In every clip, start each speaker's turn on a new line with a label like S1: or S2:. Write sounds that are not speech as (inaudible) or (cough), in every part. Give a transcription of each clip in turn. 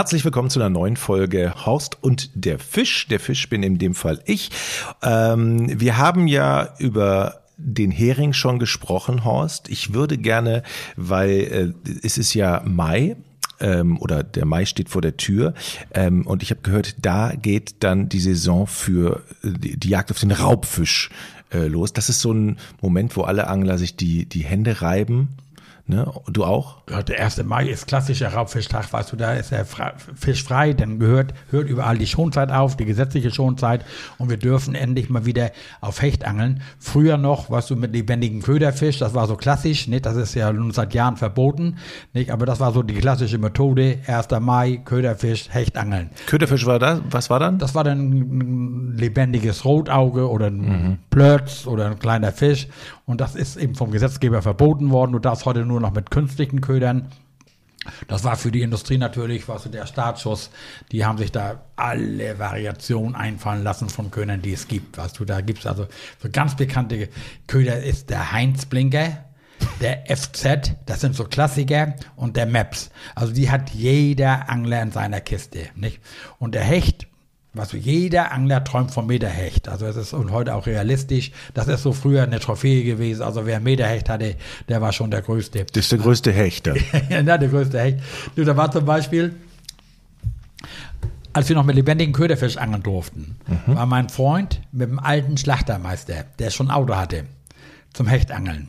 S1: Herzlich willkommen zu einer neuen Folge Horst und der Fisch. Der Fisch bin in dem Fall ich. Ähm, wir haben ja über den Hering schon gesprochen, Horst. Ich würde gerne, weil äh, es ist ja Mai, ähm, oder der Mai steht vor der Tür. Ähm, und ich habe gehört, da geht dann die Saison für die, die Jagd auf den Raubfisch äh, los. Das ist so ein Moment, wo alle Angler sich die, die Hände reiben Ne? Du auch?
S2: Ja, der 1. Mai ist klassischer Raubfischtag, weißt du, da ist der Fisch frei, dann gehört, hört überall die Schonzeit auf, die gesetzliche Schonzeit und wir dürfen endlich mal wieder auf Hecht angeln. Früher noch, weißt du, mit lebendigen Köderfisch, das war so klassisch, nicht? das ist ja nun seit Jahren verboten, nicht? aber das war so die klassische Methode, 1. Mai, Köderfisch, Hecht angeln.
S1: Köderfisch war das, was war dann?
S2: Das war dann ein lebendiges Rotauge oder ein mhm. Plötz oder ein kleiner Fisch und das ist eben vom Gesetzgeber verboten worden. Du darfst heute nur noch mit künstlichen Ködern. Das war für die Industrie natürlich, was der Startschuss. Die haben sich da alle Variationen einfallen lassen von Ködern, die es gibt. Weißt du, da gibt es also so ganz bekannte Köder ist der Heinz-Blinker, der (laughs) FZ, das sind so Klassiker, und der Maps. Also die hat jeder Angler in seiner Kiste, nicht? Und der Hecht, was jeder Angler träumt vom Meterhecht. Also es ist und heute auch realistisch. Das ist so früher eine Trophäe gewesen. Also wer Meterhecht hatte, der war schon der größte.
S1: Das ist der größte Hecht. (laughs)
S2: ja, der größte Hecht. Du, da war zum Beispiel, als wir noch mit lebendigen Köderfisch angeln durften, mhm. war mein Freund mit dem alten Schlachtermeister, der schon ein Auto hatte, zum Hechtangeln.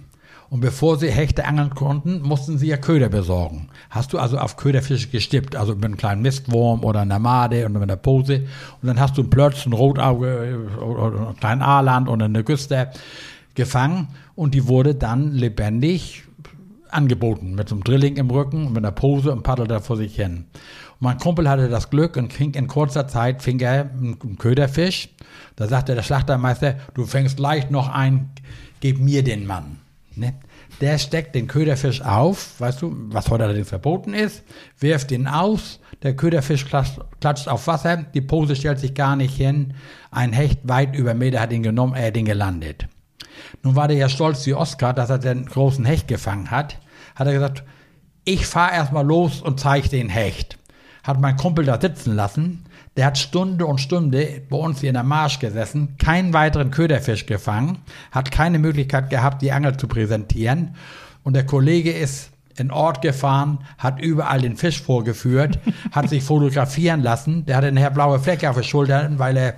S2: Und bevor sie Hechte angeln konnten, mussten sie ja Köder besorgen. Hast du also auf Köderfische gestippt, also mit einem kleinen Mistwurm oder einer Made und mit einer Pose. Und dann hast du einen Plötz, ein Rotauge oder einen kleinen Aaland oder eine Güster gefangen und die wurde dann lebendig angeboten mit so einem Drilling im Rücken mit einer Pose und paddelte vor sich hin. Und mein Kumpel hatte das Glück und fing in kurzer Zeit fing er einen Köderfisch. Da sagte der Schlachtermeister, du fängst leicht noch ein, gib mir den Mann. Ne? Der steckt den Köderfisch auf, weißt du, was heute allerdings verboten ist, wirft ihn aus, der Köderfisch klatscht, klatscht auf Wasser, die Pose stellt sich gar nicht hin, ein Hecht weit über Meter hat ihn genommen, er hat ihn gelandet. Nun war der ja stolz wie Oskar, dass er den großen Hecht gefangen hat, hat er gesagt, ich fahr erstmal los und zeige den Hecht. Hat mein Kumpel da sitzen lassen, der hat Stunde und Stunde bei uns hier in der Marsch gesessen, keinen weiteren Köderfisch gefangen, hat keine Möglichkeit gehabt, die Angel zu präsentieren. Und der Kollege ist in Ort gefahren, hat überall den Fisch vorgeführt, hat sich fotografieren lassen. Der hatte nachher blaue Flecke auf den Schultern, weil er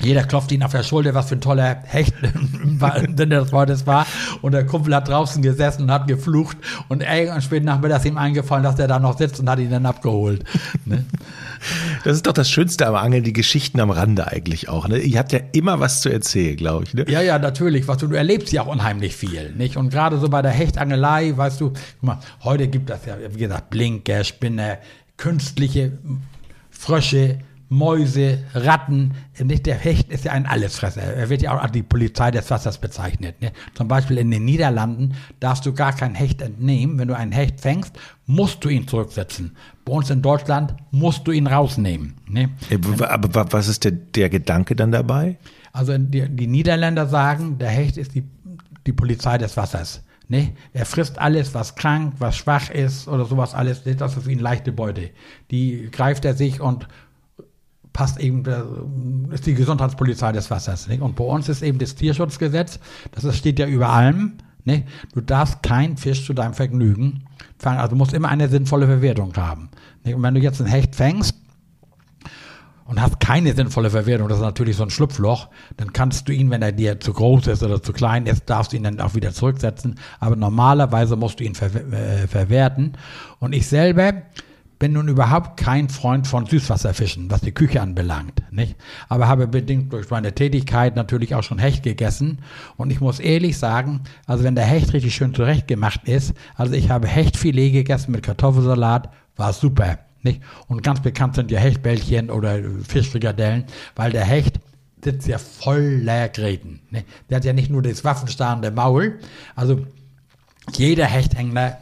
S2: jeder klopft ihn auf der Schulter, was für ein toller Hecht (laughs) denn das Wortes war. Und der Kumpel hat draußen gesessen und hat geflucht. Und irgendwann spät nachmittags ihm eingefallen, dass der da noch sitzt und hat ihn dann abgeholt. (laughs) Ne?
S1: Das ist doch das Schönste am Angeln, die Geschichten am Rande eigentlich auch. Ne? Ihr habt ja immer was zu erzählen, glaube ich. Ne?
S2: Ja, ja, natürlich. Was du, du erlebst ja auch unheimlich viel. Nicht? Und gerade so bei der Hechtangelei, weißt du, guck mal, heute gibt das ja, wie gesagt, Blinker, Spinner, künstliche Frösche, Mäuse, Ratten. Nicht der Hecht ist ja ein Allesfresser. Er wird ja auch als die Polizei des Wassers bezeichnet. Ne? Zum Beispiel in den Niederlanden darfst du gar kein Hecht entnehmen. Wenn du einen Hecht fängst, musst du ihn zurücksetzen. Bei uns in Deutschland musst du ihn rausnehmen. Ne?
S1: Aber was ist der, der Gedanke dann dabei?
S2: Also die, die Niederländer sagen, der Hecht ist die, die Polizei des Wassers. Ne? Er frisst alles, was krank, was schwach ist oder sowas alles. Das ist für ihn leichte Beute. Die greift er sich und passt eben, ist die Gesundheitspolizei des Wassers. Nicht? Und bei uns ist eben das Tierschutzgesetz, das steht ja über allem. Nicht? Du darfst kein Fisch zu deinem Vergnügen fangen. Also du musst immer eine sinnvolle Verwertung haben. Nicht? Und wenn du jetzt einen Hecht fängst, und hast keine sinnvolle Verwertung, das ist natürlich so ein Schlupfloch, dann kannst du ihn, wenn er dir zu groß ist oder zu klein ist, darfst du ihn dann auch wieder zurücksetzen. Aber normalerweise musst du ihn ver äh, verwerten. Und ich selber bin nun überhaupt kein Freund von Süßwasserfischen, was die Küche anbelangt, nicht? Aber habe bedingt durch meine Tätigkeit natürlich auch schon Hecht gegessen. Und ich muss ehrlich sagen, also wenn der Hecht richtig schön zurechtgemacht ist, also ich habe Hechtfilet gegessen mit Kartoffelsalat, war super, nicht? Und ganz bekannt sind ja Hechtbällchen oder Fischfrikadellen, weil der Hecht sitzt ja voller Gräten. Nicht? Der hat ja nicht nur das waffenstarrende Maul, also jeder Hechthängler,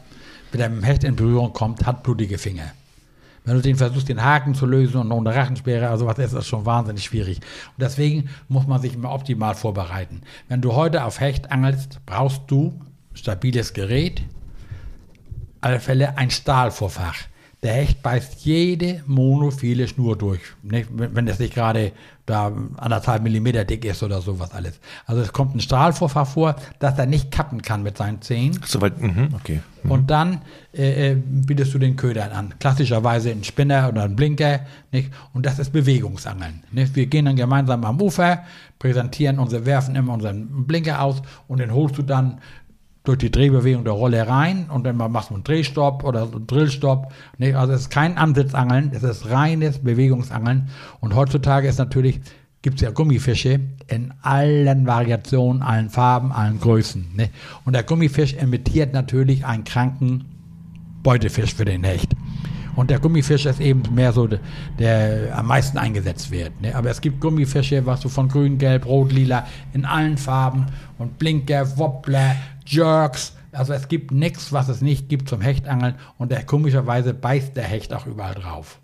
S2: der mit dem Hecht in Berührung kommt, hat blutige Finger. Wenn du den versuchst, den Haken zu lösen und noch eine Rachensperre, also was ist das schon wahnsinnig schwierig. Und deswegen muss man sich immer optimal vorbereiten. Wenn du heute auf Hecht angelst, brauchst du stabiles Gerät, alle Fälle ein Stahlvorfach. Der Hecht beißt jede monophile Schnur durch. Wenn es nicht gerade da anderthalb Millimeter dick ist oder sowas alles. Also es kommt ein Strahlvorfach vor, dass er nicht kappen kann mit seinen Zehen.
S1: Soweit, mhm, okay. Mhm.
S2: Und dann äh, äh, bietest du den Ködern an. Klassischerweise ein Spinner oder ein Blinker. Nicht? Und das ist Bewegungsangeln. Nicht? Wir gehen dann gemeinsam am Ufer, präsentieren unsere, werfen immer unseren Blinker aus und den holst du dann durch die Drehbewegung der Rolle rein und dann machst du einen Drehstopp oder einen Drillstopp. Nee, also es ist kein Ansitzangeln, es ist reines Bewegungsangeln. Und heutzutage ist natürlich, gibt es ja Gummifische in allen Variationen, allen Farben, allen Größen. Ne? Und der Gummifisch imitiert natürlich einen kranken Beutefisch für den Hecht. Und der Gummifisch ist eben mehr so, der, der am meisten eingesetzt wird. Ne? Aber es gibt Gummifische, was du von grün, gelb, rot, lila, in allen Farben und Blinker, Wobbler, Jerks. Also es gibt nichts, was es nicht gibt zum Hechtangeln und der, komischerweise beißt der Hecht auch überall drauf.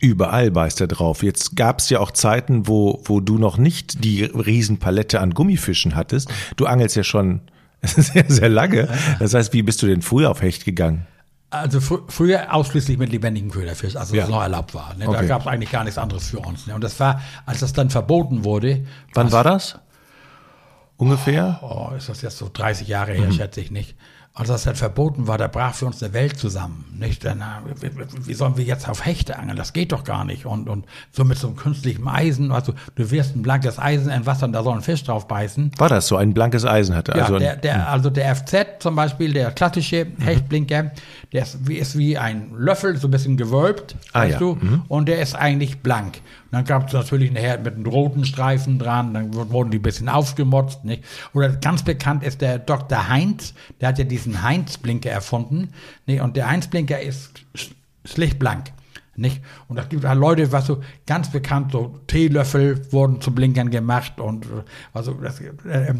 S1: Überall beißt er drauf. Jetzt gab es ja auch Zeiten, wo, wo du noch nicht die Riesenpalette an Gummifischen hattest. Du angelst ja schon (laughs) sehr, sehr lange. Das heißt, wie bist du denn früher auf Hecht gegangen?
S2: Also fr früher ausschließlich mit lebendigen Köderfisch, also ja. das noch erlaubt war. Ne? Da okay. gab es eigentlich gar nichts anderes für uns. Ne? Und das war, als das dann verboten wurde.
S1: Wann war das? Ungefähr?
S2: Oh, oh, ist das jetzt so 30 Jahre her, mhm. schätze ich nicht. Als das dann verboten war, da brach für uns eine Welt zusammen. Nicht? Dann, wie sollen wir jetzt auf Hechte angeln? Das geht doch gar nicht. Und, und so mit so einem künstlichen Eisen, also du wirst ein blankes Eisen in Wasser und da soll ein Fisch drauf beißen.
S1: War das so, ein blankes Eisen hatte?
S2: Ja,
S1: also,
S2: der, der, hm. also der FZ zum Beispiel, der klassische mhm. Hechtblinker, der ist wie, ist wie ein Löffel, so ein bisschen gewölbt, ah, weißt ja. du, mhm. und der ist eigentlich blank. Dann gab es natürlich nachher mit einem roten Streifen dran, dann wurden die ein bisschen aufgemotzt. Nicht? Oder ganz bekannt ist der Dr. Heinz, der hat ja diesen Heinz-Blinker erfunden. Nicht? Und der Heinz-Blinker ist schlicht blank. Nicht? Und es gibt halt Leute, was so ganz bekannt, so Teelöffel wurden zu Blinkern gemacht und also das, äh,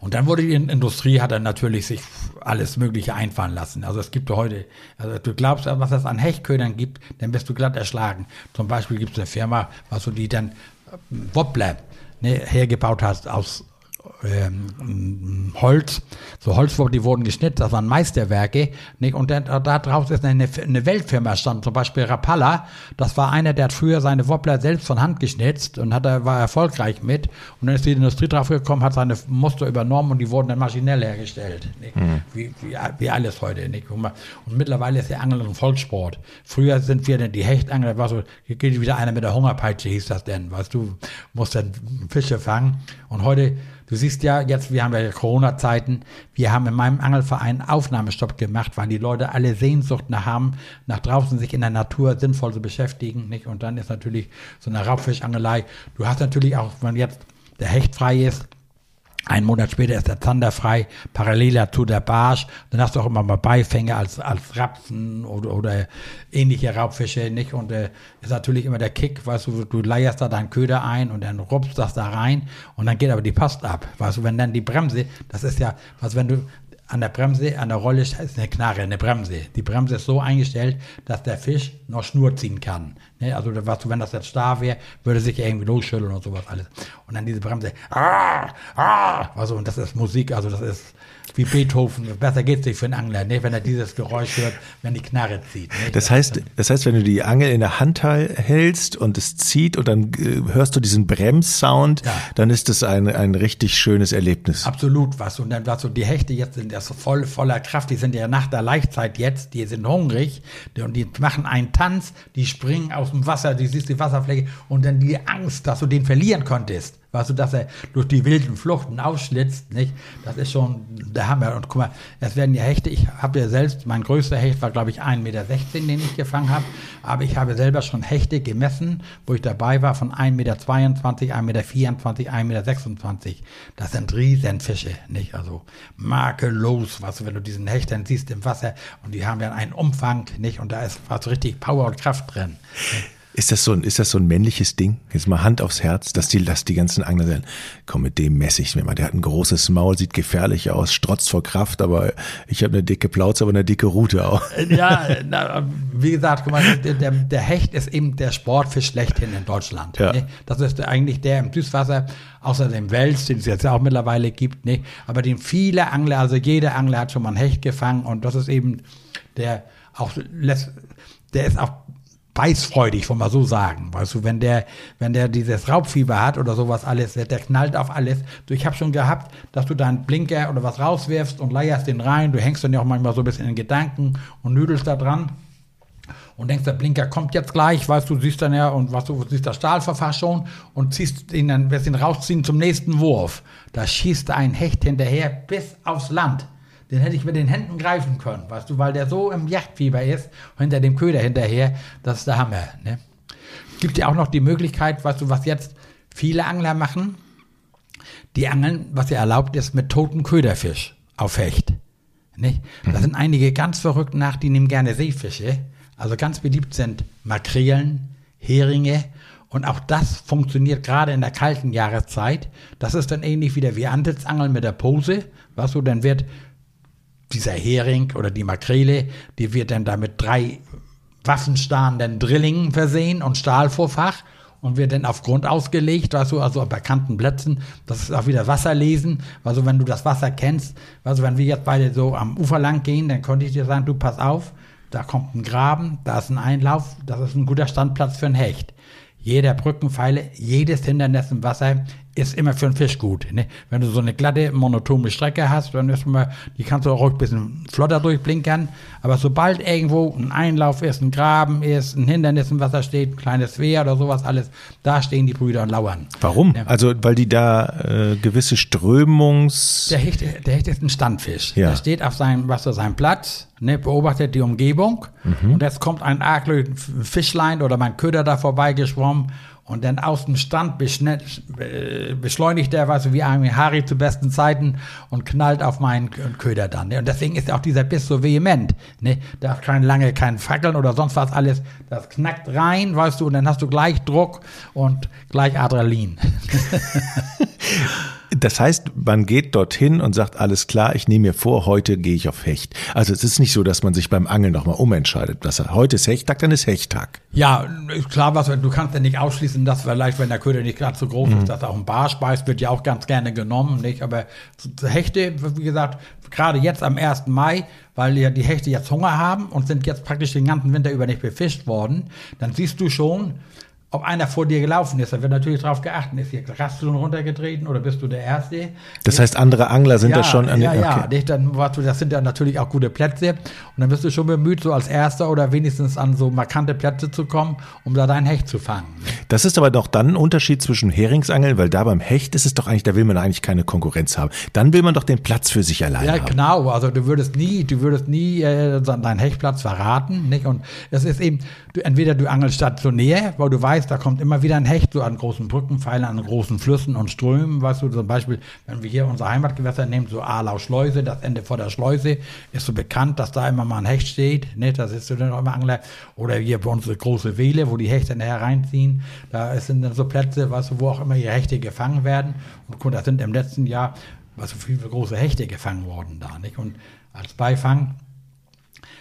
S2: und dann wurde die Industrie, hat dann natürlich sich alles Mögliche einfallen lassen. Also es gibt heute, also du glaubst, was es an Hechtködern gibt, dann bist du glatt erschlagen. Zum Beispiel gibt es eine Firma, was du die dann äh, Wobbler ne, hergebaut hast aus ähm, Holz, so Holzwurf, die wurden geschnitten, das waren Meisterwerke. Nicht? Und da, da drauf ist eine, eine Weltfirma stand, zum Beispiel Rapalla. Das war einer, der hat früher seine Wobbler selbst von Hand geschnitzt und hat, war erfolgreich mit. Und dann ist die Industrie drauf gekommen, hat seine Muster übernommen und die wurden dann maschinell hergestellt. Mhm. Wie, wie, wie, alles heute. Nicht? Und mittlerweile ist der Angel ein Volkssport. Früher sind wir dann die Hechtangler, war so, hier geht wieder einer mit der Hungerpeitsche, hieß das denn. Weißt du, musst dann Fische fangen. Und heute Du siehst ja jetzt, wir haben ja Corona-Zeiten, wir haben in meinem Angelverein Aufnahmestopp gemacht, weil die Leute alle Sehnsucht nach haben, nach draußen sich in der Natur sinnvoll zu beschäftigen, nicht? Und dann ist natürlich so eine Raubfischangelei. Du hast natürlich auch, wenn jetzt der Hecht frei ist, ein Monat später ist der Zander frei, parallel dazu der Barsch. Dann hast du auch immer mal Beifänge als, als Rapsen oder, oder ähnliche Raubfische, nicht? Und äh, ist natürlich immer der Kick, weißt du, du leierst da deinen Köder ein und dann rupst das da rein und dann geht aber die Post ab. Weißt du, wenn dann die Bremse, das ist ja, was wenn du, an der Bremse, an der Rolle ist eine Knarre, eine Bremse. Die Bremse ist so eingestellt, dass der Fisch noch Schnur ziehen kann. Ne? Also was, wenn das jetzt starr wäre, würde sich irgendwie losschütteln und sowas alles. Und dann diese Bremse, ah, ah, also und das ist Musik, also das ist wie Beethoven. Besser geht es nicht für einen Angler, ne? wenn er dieses Geräusch hört, wenn die Knarre zieht.
S1: Ne? Das heißt, das heißt, wenn du die Angel in der Hand hältst und es zieht und dann äh, hörst du diesen Bremssound, ja. dann ist das ein, ein richtig schönes Erlebnis.
S2: Absolut was. Und dann was so die Hechte jetzt sind ja so voll voller Kraft, die sind ja nach der Laichzeit jetzt, die sind hungrig und die machen einen Tanz, die springen aus dem Wasser, die siehst die Wasserfläche und dann die Angst, dass du den verlieren konntest. Weißt du, dass er durch die wilden Fluchten ausschlitzt, nicht? Das ist schon der Hammer. Und guck mal, es werden ja Hechte, ich habe ja selbst, mein größter Hecht war, glaube ich, 1,16 Meter, den ich gefangen habe. Aber ich habe selber schon Hechte gemessen, wo ich dabei war, von 1,22 Meter, 1,24 Meter, 1,26 Meter. Das sind Riesenfische, nicht? Also makellos, was du, wenn du diesen Hecht dann siehst im Wasser und die haben ja einen Umfang, nicht? Und da ist was richtig Power und Kraft drin. Nicht?
S1: Ist das so ein, ist das so ein männliches Ding? Jetzt mal Hand aufs Herz, dass die, dass die ganzen Angler sagen, komm, mit dem messe ich mir mal. Der hat ein großes Maul, sieht gefährlich aus, strotzt vor Kraft, aber ich habe eine dicke Plauze, aber eine dicke Rute auch.
S2: Ja, na, wie gesagt, guck mal, der, der, Hecht ist eben der Sportfisch schlechthin in Deutschland. Ja. Ne? Das ist eigentlich der im Süßwasser, außer dem Wels, den es jetzt auch mittlerweile gibt, ne? aber den viele Angler, also jeder Angler hat schon mal einen Hecht gefangen und das ist eben der auch lässt, der ist auch beißfreudig, wollen wir so sagen. Weißt du, wenn der, wenn der dieses Raubfieber hat oder sowas alles, der knallt auf alles. Du, ich habe schon gehabt, dass du deinen Blinker oder was rauswirfst und leierst den rein. Du hängst dann ja auch manchmal so ein bisschen in Gedanken und nüdelst da dran und denkst, der Blinker kommt jetzt gleich, weißt du, siehst dann ja und was du siehst das Stahlverfahr schon und ziehst ihn dann, wirst ihn rausziehen zum nächsten Wurf. Da schießt ein Hecht hinterher bis aufs Land. Den hätte ich mit den Händen greifen können, weißt du, weil der so im Jagdfieber ist, hinter dem Köder hinterher, das ist der Hammer. Ne? Gibt ja auch noch die Möglichkeit, weißt du, was jetzt viele Angler machen, die angeln, was ja erlaubt ist, mit toten Köderfisch auf Hecht. Nicht? Da mhm. sind einige ganz verrückt nach, die nehmen gerne Seefische also ganz beliebt sind Makrelen, Heringe und auch das funktioniert gerade in der kalten Jahreszeit. Das ist dann ähnlich wie der Viandelsangeln mit der Pose. Was so, dann wird dieser Hering oder die Makrele, die wird dann da mit drei waffenstarrenden Drillingen versehen und Stahlvorfach und wird dann auf Grund ausgelegt, weißt du, also auf bekannten Plätzen. Das ist auch wieder Wasserlesen. Also wenn du das Wasser kennst, also wenn wir jetzt beide so am Ufer lang gehen, dann konnte ich dir sagen, du pass auf, da kommt ein Graben, da ist ein Einlauf, das ist ein guter Standplatz für ein Hecht. Jeder Brückenpfeile, jedes Hindernis im Wasser ist immer für einen Fisch gut. Ne? Wenn du so eine glatte, monotone Strecke hast, dann ist mal, die kannst du auch ein bisschen flotter durchblinkern. Aber sobald irgendwo ein Einlauf ist, ein Graben ist, ein Hindernis im Wasser steht, ein kleines Wehr oder sowas alles, da stehen die Brüder und lauern.
S1: Warum? Ja. Also weil die da äh, gewisse Strömungs...
S2: Der Hecht, der Hecht ist ein Standfisch. Ja. Der steht auf seinem, was auf seinem Platz, ne, beobachtet die Umgebung mhm. und jetzt kommt ein arglöten Fischlein oder mein Köder da vorbeigeschwommen und dann aus dem Stand beschleunigt er, was wie ein Harry zu besten Zeiten und knallt auf meinen Köder dann. Ne? Und deswegen ist auch dieser Biss so vehement. Ne? Da ist kein lange, kein Fackeln oder sonst was alles. Das knackt rein, weißt du, und dann hast du gleich Druck und gleich Adrenalin. (laughs)
S1: Das heißt, man geht dorthin und sagt, alles klar, ich nehme mir vor, heute gehe ich auf Hecht. Also es ist nicht so, dass man sich beim Angeln nochmal umentscheidet. Dass heute ist Hechttag, dann ist Hechttag.
S2: Ja, klar, was, du kannst ja nicht ausschließen, dass vielleicht, wenn der Köder nicht gerade so groß mhm. ist, dass auch ein Barsch beißt, wird ja auch ganz gerne genommen, nicht? Aber Hechte, wie gesagt, gerade jetzt am 1. Mai, weil ja die Hechte jetzt Hunger haben und sind jetzt praktisch den ganzen Winter über nicht befischt worden, dann siehst du schon, ob einer vor dir gelaufen ist. Da wird natürlich darauf geachtet, ist hier Rastzone runtergetreten oder bist du der Erste?
S1: Das heißt, andere Angler sind
S2: ja,
S1: da schon
S2: an Ja, ja, okay. dann, das sind ja natürlich auch gute Plätze. Und dann bist du schon bemüht, so als Erster oder wenigstens an so markante Plätze zu kommen, um da dein Hecht zu fangen.
S1: Das ist aber doch dann ein Unterschied zwischen Heringsangeln, weil da beim Hecht ist es doch eigentlich, da will man eigentlich keine Konkurrenz haben. Dann will man doch den Platz für sich allein
S2: ja,
S1: haben.
S2: Ja, genau. Also du würdest nie, du würdest nie äh, deinen Hechtplatz verraten, nicht? Und es ist eben, du, entweder du angelst stationär, weil du weißt, da kommt immer wieder ein Hecht, so an großen Brückenpfeilern, an großen Flüssen und Strömen, weißt du, zum Beispiel, wenn wir hier unser Heimatgewässer nehmen, so Alau Schleuse, das Ende vor der Schleuse, ist so bekannt, dass da immer mal ein Hecht steht, ne, da sitzt du dann auch immer Angler, oder hier bei uns eine große Wehle, wo die Hechte nachher reinziehen, da sind dann so Plätze, weißt du, wo auch immer ihre Hechte gefangen werden, und guck, da sind im letzten Jahr, was so viele große Hechte gefangen worden da, nicht, und als Beifang,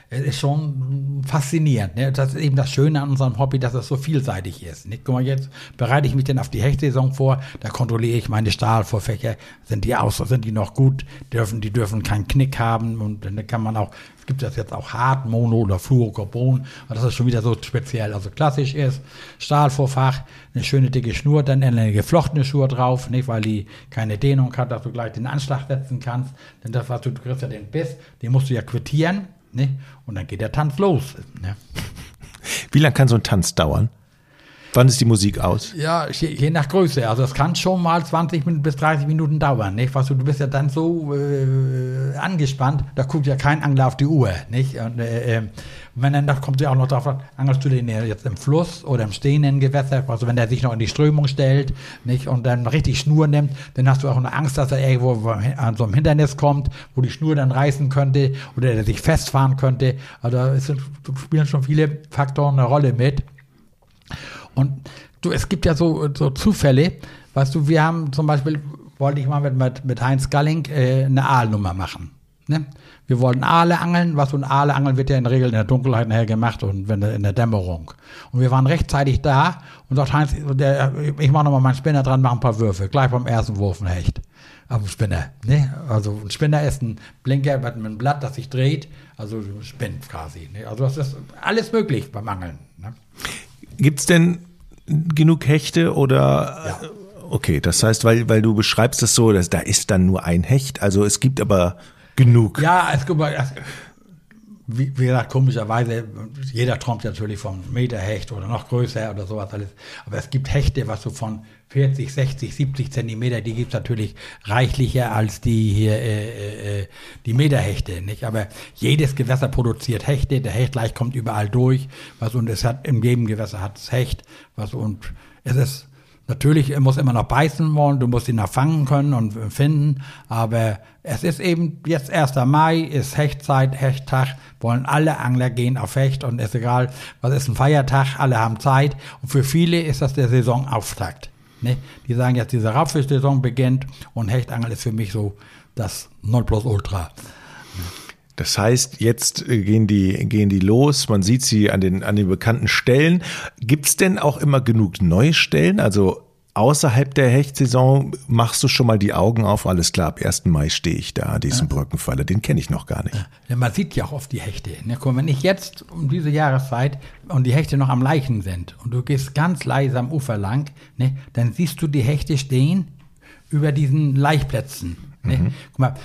S2: ist schon faszinierend. Ne? Das ist eben das Schöne an unserem Hobby, dass es so vielseitig ist. Nicht? Guck mal, jetzt bereite ich mich denn auf die Hechtsaison vor, da kontrolliere ich meine Stahlvorfächer, sind die aus, sind die noch gut, dürfen, die dürfen keinen Knick haben und dann kann man auch, es gibt das jetzt auch hart, Mono oder Fluorocarbon, aber das ist schon wieder so speziell. Also klassisch ist Stahlvorfach, eine schöne dicke Schnur, dann eine geflochtene Schnur drauf, nicht, weil die keine Dehnung hat, dass du gleich den Anschlag setzen kannst, denn das, was du, du kriegst ja den Biss, den musst du ja quittieren, Ne? Und dann geht der Tanz los. Ne?
S1: Wie lange kann so ein Tanz dauern? Wann ist die Musik aus?
S2: Ja, je, je nach Größe. Also es kann schon mal 20 bis 30 Minuten dauern, nicht? Weißt du, du bist ja dann so äh, angespannt, da guckt ja kein Angler auf die Uhr, nicht? Und äh, ähm, wenn dann, da kommt ja auch noch drauf, angelst du den jetzt im Fluss oder im stehenden Gewässer, also wenn der sich noch in die Strömung stellt, nicht? Und dann richtig Schnur nimmt, dann hast du auch eine Angst, dass er irgendwo an so einem Hindernis kommt, wo die Schnur dann reißen könnte oder der sich festfahren könnte. Also es sind, spielen schon viele Faktoren eine Rolle mit. Und du, es gibt ja so, so Zufälle, weißt du, wir haben zum Beispiel, wollte ich mal mit, mit, mit Heinz Galling äh, eine Aalnummer machen. Ne? Wir wollten Aale angeln, was ein Aale angeln wird ja in der Regel in der Dunkelheit nachher gemacht und wenn in der Dämmerung. Und wir waren rechtzeitig da und sagt Heinz, der, ich mache nochmal meinen Spinner dran, mach ein paar Würfe, gleich beim ersten Wurf ein Hecht. auf dem Spinner. Ne? Also ein Spinner ist ein Blinker mit einem Blatt, das sich dreht, also spinnt quasi. Ne? Also das ist alles möglich beim Angeln. Ne?
S1: Gibt es denn genug Hechte oder ja. okay, das heißt, weil, weil du beschreibst es so, dass da ist dann nur ein Hecht, also es gibt aber genug.
S2: Ja, es gibt wie, wie gesagt, komischerweise, jeder träumt natürlich vom Meterhecht oder noch größer oder sowas alles. Aber es gibt Hechte, was so von 40, 60, 70 Zentimeter, die gibt's natürlich reichlicher als die hier, äh, äh, äh, die Meterhechte, nicht? Aber jedes Gewässer produziert Hechte, der Hechtleich kommt überall durch, was und es hat, im jedem Gewässer hat es Hecht, was und es ist, Natürlich muss immer noch beißen wollen, du musst ihn noch fangen können und finden, aber es ist eben jetzt 1. Mai, ist Hechtzeit, Hechttag, wollen alle Angler gehen auf Hecht und ist egal, was ist ein Feiertag, alle haben Zeit und für viele ist das der Saisonauftakt. Ne? Die sagen jetzt, diese Raubfischsaison beginnt und Hechtangeln ist für mich so das Nonplusultra.
S1: Das heißt, jetzt äh, gehen die, gehen die los, man sieht sie an den, an den bekannten Stellen. Gibt's denn auch immer genug neue Stellen? Also außerhalb der Hechtsaison machst du schon mal die Augen auf, alles klar, ab 1. Mai stehe ich da, diesen ja. Brückenfaller, den kenne ich noch gar nicht.
S2: Ja, man sieht ja auch oft die Hechte. Ne? Guck, wenn ich jetzt um diese Jahreszeit und die Hechte noch am Leichen sind und du gehst ganz leise am Ufer lang, ne, dann siehst du die Hechte stehen über diesen Laichplätzen. Ne? Mhm. Guck mal,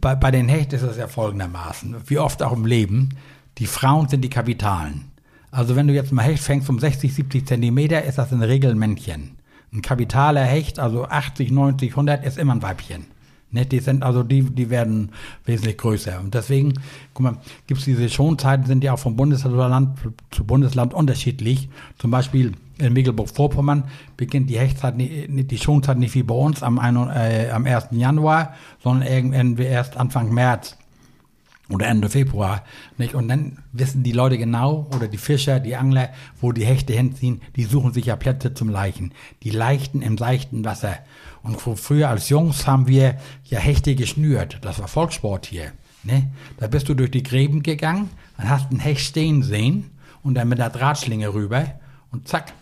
S2: bei, bei den Hechten ist es ja folgendermaßen, wie oft auch im Leben, die Frauen sind die Kapitalen. Also wenn du jetzt mal Hecht fängst um 60, 70 Zentimeter, ist das in der Regel ein Männchen. Ein kapitaler Hecht, also 80, 90, 100, ist immer ein Weibchen. Ne, die sind also die, die werden wesentlich größer. Und deswegen, guck mal, gibt es diese Schonzeiten, sind ja auch von Bundesland zu Bundesland unterschiedlich. Zum Beispiel in Mecklenburg-Vorpommern beginnt die Hechtzeit, die Schonzeit nicht wie bei uns am, äh, am 1. Januar, sondern irgendwie erst Anfang März oder Ende Februar. Nicht? Und dann wissen die Leute genau, oder die Fischer, die Angler, wo die Hechte hinziehen, die suchen sich ja Plätze zum Leichen. Die leichten im seichten Wasser. Und früher als Jungs haben wir ja Hechte geschnürt. Das war Volkssport hier. Ne? Da bist du durch die Gräben gegangen und hast einen Hecht stehen sehen und dann mit der Drahtschlinge rüber und zack,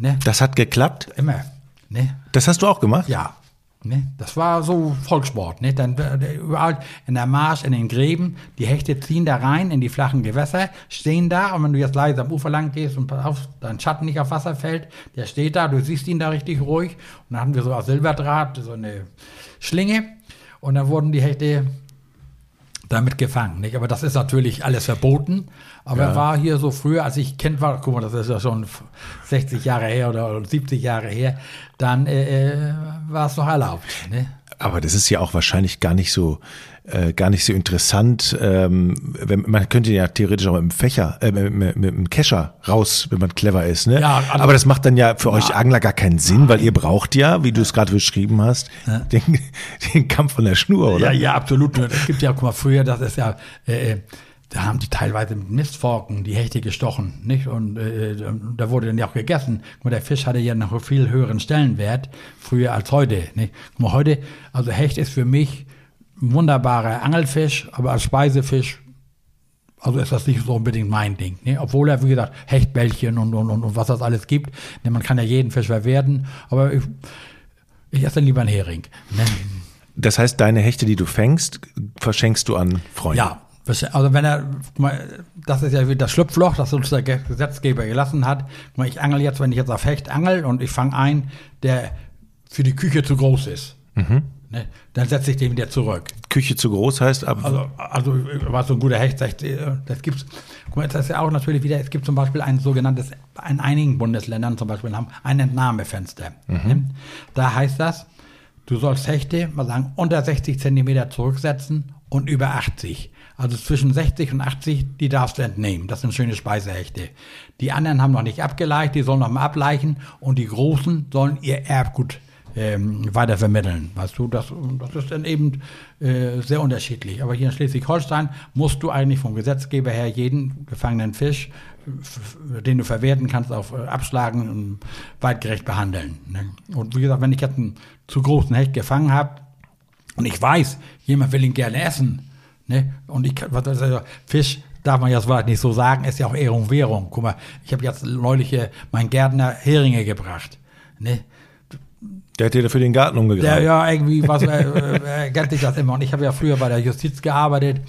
S1: Ne? Das hat geklappt?
S2: Immer. Ne?
S1: Das hast du auch gemacht?
S2: Ja. Ne? Das war so Volkssport. Ne? Dann äh, überall in der Marsch, in den Gräben, die Hechte ziehen da rein in die flachen Gewässer, stehen da und wenn du jetzt leise am Ufer lang gehst und auf, dein Schatten nicht auf Wasser fällt, der steht da, du siehst ihn da richtig ruhig. Und dann hatten wir so aus Silberdraht so eine Schlinge und dann wurden die Hechte damit gefangen. Nicht? Aber das ist natürlich alles verboten. Aber ja. war hier so früher, als ich Kind war, guck mal, das ist ja schon 60 Jahre her oder 70 Jahre her, dann äh, äh, war es noch erlaubt. Ne?
S1: Aber das ist ja auch wahrscheinlich gar nicht so äh, gar nicht so interessant. Ähm, wenn, man könnte ja theoretisch auch mit dem Fächer, äh, mit, mit, mit dem Kescher raus, wenn man clever ist. Ne? Ja, also, Aber das macht dann ja für ja. euch Angler gar keinen Sinn, weil ihr braucht ja, wie du es gerade beschrieben hast, ja. den, den Kampf von der Schnur, oder?
S2: Ja, ja, absolut. Es gibt ja, guck mal, früher, das ist ja, äh, äh da haben die teilweise mit Mistforken die Hechte gestochen, nicht? Und äh, da wurde dann ja auch gegessen. Und der Fisch hatte ja noch viel höheren Stellenwert früher als heute. Nicht? Guck mal, heute, also Hecht ist für mich wunderbarer Angelfisch, aber als Speisefisch, also ist das nicht so unbedingt mein Ding. Ne? Obwohl er, wie gesagt, Hechtbällchen und, und, und, und was das alles gibt. Ne? Man kann ja jeden Fisch verwerten, aber ich, ich esse dann lieber einen Hering. Ne?
S1: Das heißt, deine Hechte, die du fängst, verschenkst du an Freunde?
S2: Ja, also wenn er, das ist ja wieder das Schlupfloch, das uns der Gesetzgeber gelassen hat. Ich angel jetzt, wenn ich jetzt auf Hecht angel und ich fange ein, der für die Küche zu groß ist. Mhm. Ne? Dann setze ich den wieder zurück.
S1: Küche zu groß heißt ab.
S2: Also, also war so ein guter Hecht, äh, das gibt's. Guck mal, das ist ja auch natürlich wieder, es gibt zum Beispiel ein sogenanntes, in einigen Bundesländern zum Beispiel haben ein Entnahmefenster. Mhm. Ne? Da heißt das, du sollst Hechte, mal sagen, unter 60 Zentimeter zurücksetzen und über 80. Also zwischen 60 und 80, die darfst du entnehmen. Das sind schöne Speisehechte. Die anderen haben noch nicht abgeleicht, die sollen noch mal ableichen und die Großen sollen ihr Erbgut ähm, weiter vermitteln. Weißt du, das, das ist dann eben äh, sehr unterschiedlich. Aber hier in Schleswig-Holstein musst du eigentlich vom Gesetzgeber her jeden gefangenen Fisch, den du verwerten kannst, auf äh, abschlagen und weitgerecht behandeln. Ne? Und wie gesagt, wenn ich jetzt einen zu großen Hecht gefangen habe und ich weiß, jemand will ihn gerne essen, ne? und ich was also Fisch darf man ja so nicht so sagen, ist ja auch Ehrung Währung. Guck mal, ich habe jetzt neulich mein Gärtner Heringe gebracht. Ne?
S1: Der hat dir dafür den Garten umgegraben.
S2: Der, ja, irgendwie was, äh, äh, kennt sich das immer. Und ich habe ja früher bei der Justiz gearbeitet.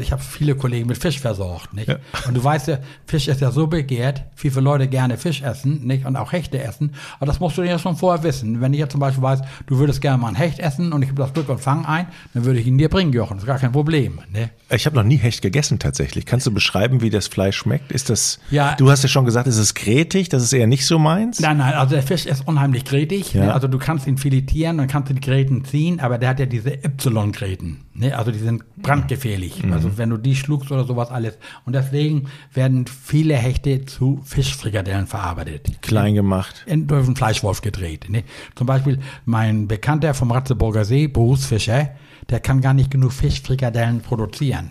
S2: Ich habe viele Kollegen mit Fisch versorgt, nicht?
S1: Ja.
S2: Und du weißt ja, Fisch ist ja so begehrt, wie viele Leute gerne Fisch essen, nicht? Und auch Hechte essen. Aber das musst du ja schon vorher wissen. Wenn ich jetzt zum Beispiel weiß, du würdest gerne mal ein Hecht essen und ich habe das Glück und fang ein, dann würde ich ihn dir bringen, Jochen. Das ist gar kein Problem, ne?
S1: Ich habe noch nie Hecht gegessen tatsächlich. Kannst du beschreiben, wie das Fleisch schmeckt? Ist das?
S2: Ja.
S1: Du hast ja schon gesagt, es ist kretig. Das ist eher nicht so meins.
S2: Nein, nein, also der Fisch ist unheimlich gretig.
S1: Ja.
S2: Also du kannst ihn filetieren und kannst die Gräten ziehen, aber der hat ja diese Y-Gräten. Ne? Also die sind brandgefährlich.
S1: Mhm.
S2: Also wenn du die schluckst oder sowas alles. Und deswegen werden viele Hechte zu Fischfrikadellen verarbeitet.
S1: Klein gemacht.
S2: In, durch einen Fleischwolf gedreht. Ne? Zum Beispiel mein Bekannter vom Ratzeburger See, Bruce Fischer, der kann gar nicht genug Fischfrikadellen produzieren.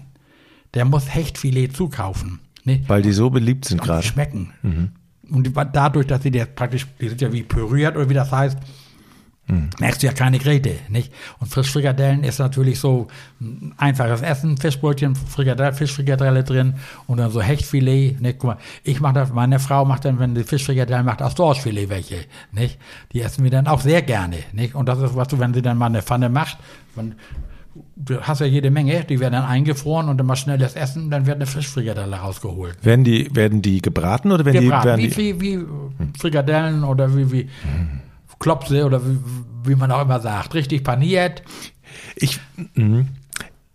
S2: Der muss Hechtfilet zukaufen. Ne?
S1: Weil die so beliebt sind
S2: Und
S1: gerade.
S2: schmecken. Und die, dadurch, dass sie der praktisch, die sind ja wie püriert oder wie das heißt, merkst du ja keine Gräte, nicht? Und Frischfrikadellen ist natürlich so ein einfaches Essen, Fischbrötchen, Frikadelle, Fischfrikadelle drin und dann so Hechtfilet, ne? Guck mal, ich mache das, meine Frau macht dann, wenn die Fischfrikadellen macht, aus Dorschfilet welche, nicht? Die essen wir dann auch sehr gerne, nicht? Und das ist, was du, wenn sie dann mal eine Pfanne macht, wenn, du hast ja jede Menge, die werden dann eingefroren und dann mal schnelles Essen, dann wird eine Fischfrikadelle rausgeholt.
S1: Werden die, werden die gebraten oder werden
S2: Gebraten,
S1: die, werden
S2: wie,
S1: die,
S2: wie, wie Frikadellen oder wie, wie Klopse oder wie, wie man auch immer sagt. Richtig paniert.
S1: Ich, mhm.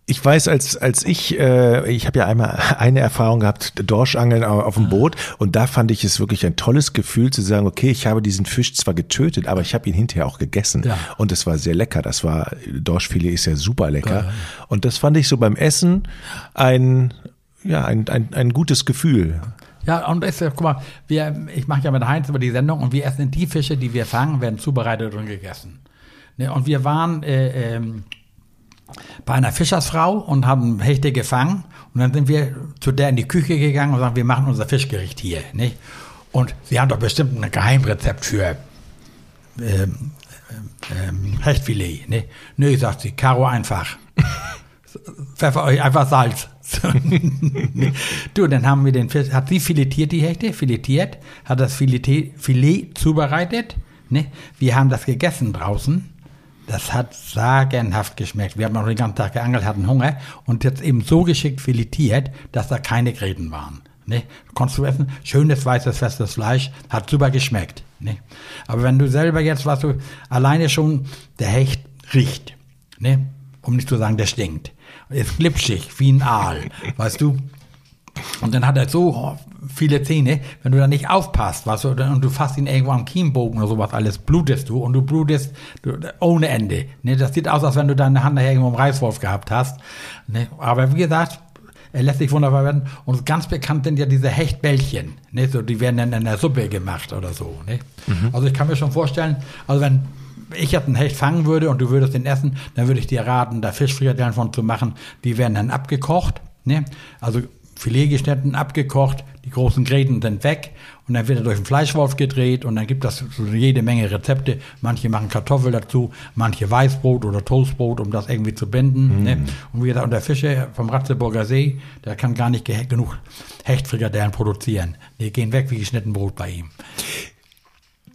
S1: ich weiß, als, als ich, äh, ich habe ja einmal (laughs) eine Erfahrung gehabt, Dorschangeln au- auf dem Boot und da fand ich es wirklich ein tolles Gefühl zu sagen, okay, ich habe diesen Fisch zwar getötet, aber ich habe ihn hinterher auch gegessen
S2: Ja.
S1: und es war sehr lecker. Das war, Dorschfilet ist ja super lecker und das fand ich so beim Essen ein, ja, ein, ein, ein gutes Gefühl.
S2: Ja, und ist, guck mal, wir, ich mache ja mit Heinz über die Sendung und wir essen die Fische, die wir fangen, werden zubereitet und gegessen. Ne, und wir waren äh, ähm, bei einer Fischersfrau und haben Hechte gefangen und dann sind wir zu der in die Küche gegangen und sagen, wir machen unser Fischgericht hier. Nicht? Und sie haben doch bestimmt ein Geheimrezept für ähm, ähm, Hechtfilet. Ne? Nö, sagt sie, Karo einfach. (laughs) Pfeffer euch einfach Salz. (laughs) du, dann haben wir den Fisch, hat sie filetiert die Hechte, filetiert, hat das Filet, Filet zubereitet, ne? Wir haben das gegessen draußen. Das hat sagenhaft geschmeckt. Wir haben noch den ganzen Tag geangelt, hatten Hunger und jetzt eben so geschickt filetiert, dass da keine Gräten waren. Ne? Konntest du essen, schönes weißes festes Fleisch, hat super geschmeckt. Ne? Aber wenn du selber jetzt, was du alleine schon der Hecht riecht, ne? um nicht zu sagen, der stinkt. Ist glitschig, wie ein Aal, weißt du? Und dann hat er so oh, viele Zähne, wenn du da nicht aufpasst, weißt du, und du fasst ihn irgendwo am Kiembogen oder sowas alles, blutest du und du blutest ohne Ende. Ne? Das sieht aus, als wenn du deine Hand nachher irgendwo im Reißwolf gehabt hast. Ne? Aber wie gesagt, er lässt sich wunderbar werden. Und ganz bekannt sind ja diese Hechtbällchen. Ne? So, die werden dann in der Suppe gemacht oder so. Ne? Also ich kann mir schon vorstellen, also wenn ich jetzt einen Hecht fangen würde und du würdest den essen, dann würde ich dir raten, da Fischfrikadellen von zu machen. Die werden dann abgekocht. Ne? Also Filet geschnitten, abgekocht, die großen Gräten sind weg und dann wird er durch den Fleischwolf gedreht und dann gibt das so jede Menge Rezepte. Manche machen Kartoffel dazu, manche Weißbrot oder Toastbrot, um das irgendwie zu binden. Ne? Und wie gesagt, und der Fischer vom Ratzeburger See, der kann gar nicht ge- genug Hechtfrikadellen produzieren. Die gehen weg wie geschnitten Brot bei ihm.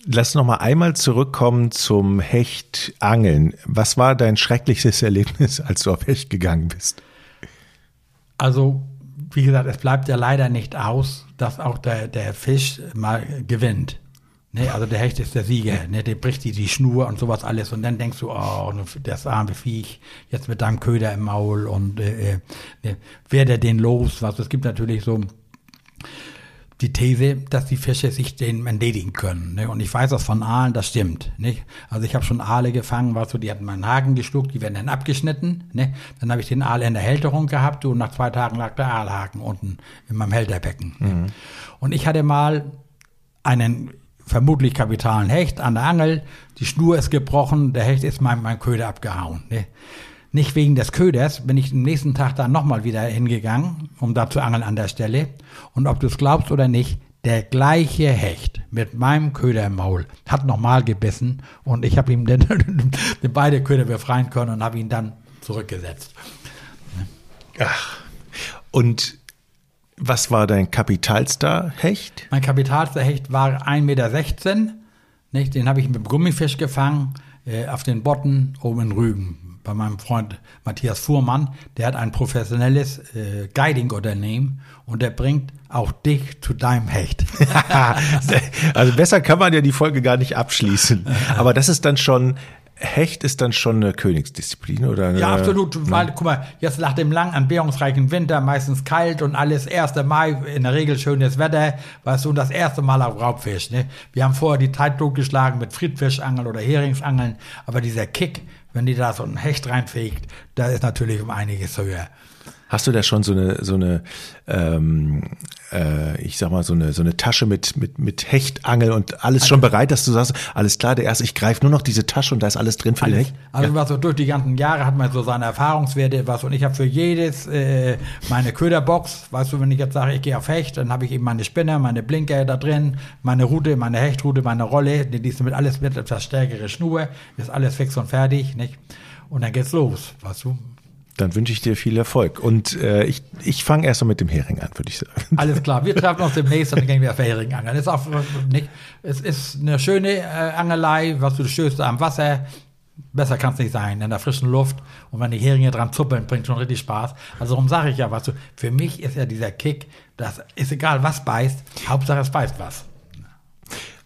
S1: Lass noch mal einmal zurückkommen zum Hechtangeln. Was war dein schrecklichstes Erlebnis, (laughs) als du auf Hecht gegangen bist?
S2: Also, wie gesagt, es bleibt ja leider nicht aus, dass auch der, der Fisch mal gewinnt. Ne, also der Hecht ist der Sieger, ne, der bricht die, die Schnur und sowas alles und dann denkst du, oh, das arme Viech, jetzt mit deinem Köder im Maul und äh, äh, ne, wer der den los, was es gibt natürlich so die These, dass die Fische sich den entledigen können. Ne? Und ich weiß das von Aalen, das stimmt. Nicht? Also ich habe schon Aale gefangen, weißt du, die hatten meinen Haken geschluckt, die werden dann abgeschnitten. Ne? Dann habe ich den Aal in der Hälterung gehabt und nach zwei Tagen lag der Aalhaken unten in meinem Hälterbecken. Ne? Und ich hatte mal einen vermutlich kapitalen Hecht an der Angel, die Schnur ist gebrochen, der Hecht ist mein, mein Köder abgehauen. Ne? Nicht wegen des Köders, bin ich am nächsten Tag dann nochmal wieder hingegangen, um da zu angeln an der Stelle. Und ob du es glaubst oder nicht, der gleiche Hecht mit meinem Köder im Maul hat nochmal gebissen und ich habe ihm den, (laughs) den beide Köder befreien können und habe ihn dann zurückgesetzt.
S1: Ach. Und was war dein kapitalster Hecht?
S2: Mein kapitalster Hecht war 1,16 Meter, nicht? den habe ich mit dem Gummifisch gefangen äh, auf den Botten oben in Rügen bei meinem Freund Matthias Fuhrmann. Der hat ein professionelles äh, Guiding-Unternehmen und der bringt auch dich zu deinem Hecht. (laughs)
S1: also besser kann man ja die Folge gar nicht abschließen. Aber das ist dann schon Hecht ist dann schon eine Königsdisziplin, oder? Eine,
S2: ja, absolut. Weil, guck mal, jetzt nach dem langen, entbehrungsreichen Winter, meistens kalt und alles 1. Mai, in der Regel schönes Wetter, weißt du, das erste Mal auf Raubfisch. Ne? Wir haben vorher die Zeit totgeschlagen mit Friedfischangeln oder Heringsangeln, aber dieser Kick, wenn die da so ein Hecht reinfegt, da ist natürlich um einiges höher.
S1: Hast du da schon so eine, so eine, ähm, äh, ich sag mal, so eine, so eine Tasche mit, mit, mit Hechtangel und alles also, schon bereit, dass du sagst, alles klar, der erste, ich greife nur noch diese Tasche und da ist alles drin für alles, den Hecht?
S2: Also ja. was so durch die ganzen Jahre hat man so seine Erfahrungswerte, was und ich habe für jedes äh, meine Köderbox, weißt du, wenn ich jetzt sage, ich gehe auf Hecht, dann habe ich eben meine Spinner, meine Blinker da drin, meine Route, meine Hechtroute, meine Rolle, die ist mit alles mit etwas stärkere Schnur, ist alles fix und fertig, nicht? Und dann geht's los, weißt du?
S1: Dann wünsche ich dir viel Erfolg. Und äh, ich, ich fange erst mal mit dem Hering an, würde ich sagen. (laughs)
S2: Alles klar, wir treffen uns demnächst und dann gehen wir auf Hering angeln. Ist auch nicht, es ist eine schöne äh, Angelei, was du stößt am Wasser. Besser kann es nicht sein, in der frischen Luft. Und wenn die Heringe dran zuppeln, bringt schon richtig Spaß. Also darum sage ich ja, was du, für mich ist ja dieser Kick, das ist egal, was beißt, Hauptsache es beißt was.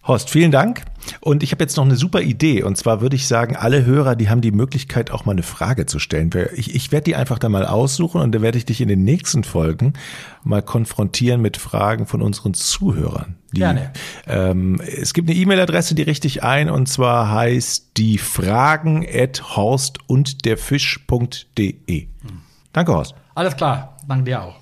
S1: Horst, vielen Dank. Und ich habe jetzt noch eine super Idee. Und zwar würde ich sagen, alle Hörer, die haben die Möglichkeit, auch mal eine Frage zu stellen. Ich, ich werde die einfach da mal aussuchen und dann werde ich dich in den nächsten Folgen mal konfrontieren mit Fragen von unseren Zuhörern. Die,
S2: Gerne.
S1: Ähm, es gibt eine E-Mail-Adresse, die richtig ein, und zwar heißt die Fragen at horst und der Fisch.de. Danke, Horst.
S2: Alles klar. Danke dir auch.